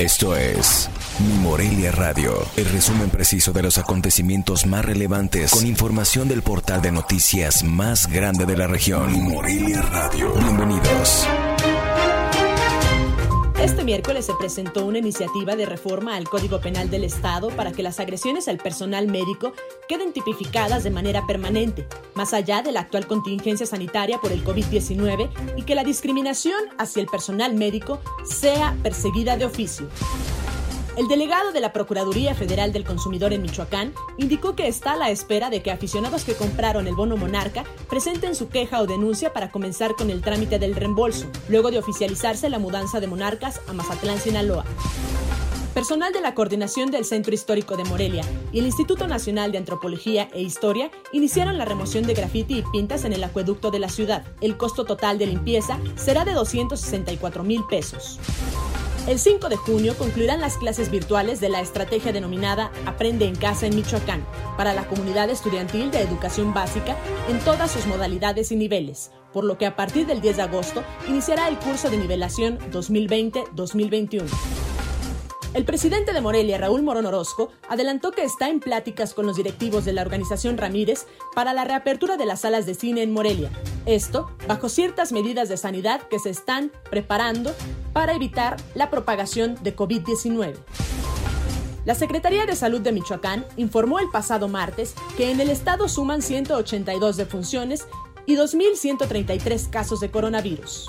Esto es Mi Morelia Radio, el resumen preciso de los acontecimientos más relevantes con información del portal de noticias más grande de la región. Mi Morelia Radio. Bienvenidos. Miércoles se presentó una iniciativa de reforma al Código Penal del Estado para que las agresiones al personal médico queden tipificadas de manera permanente, más allá de la actual contingencia sanitaria por el COVID-19 y que la discriminación hacia el personal médico sea perseguida de oficio. El delegado de la Procuraduría Federal del Consumidor en Michoacán indicó que está a la espera de que aficionados que compraron el bono Monarca presenten su queja o denuncia para comenzar con el trámite del reembolso, luego de oficializarse la mudanza de Monarcas a Mazatlán, Sinaloa. Personal de la Coordinación del Centro Histórico de Morelia y el Instituto Nacional de Antropología e Historia iniciaron la remoción de grafiti y pintas en el acueducto de la ciudad. El costo total de limpieza será de 264 mil pesos. El 5 de junio concluirán las clases virtuales de la estrategia denominada Aprende en Casa en Michoacán para la comunidad estudiantil de educación básica en todas sus modalidades y niveles, por lo que a partir del 10 de agosto iniciará el curso de nivelación 2020-2021. El presidente de Morelia, Raúl Morón Orozco, adelantó que está en pláticas con los directivos de la organización Ramírez para la reapertura de las salas de cine en Morelia. Esto bajo ciertas medidas de sanidad que se están preparando para evitar la propagación de COVID-19. La Secretaría de Salud de Michoacán informó el pasado martes que en el estado suman 182 defunciones y 2.133 casos de coronavirus.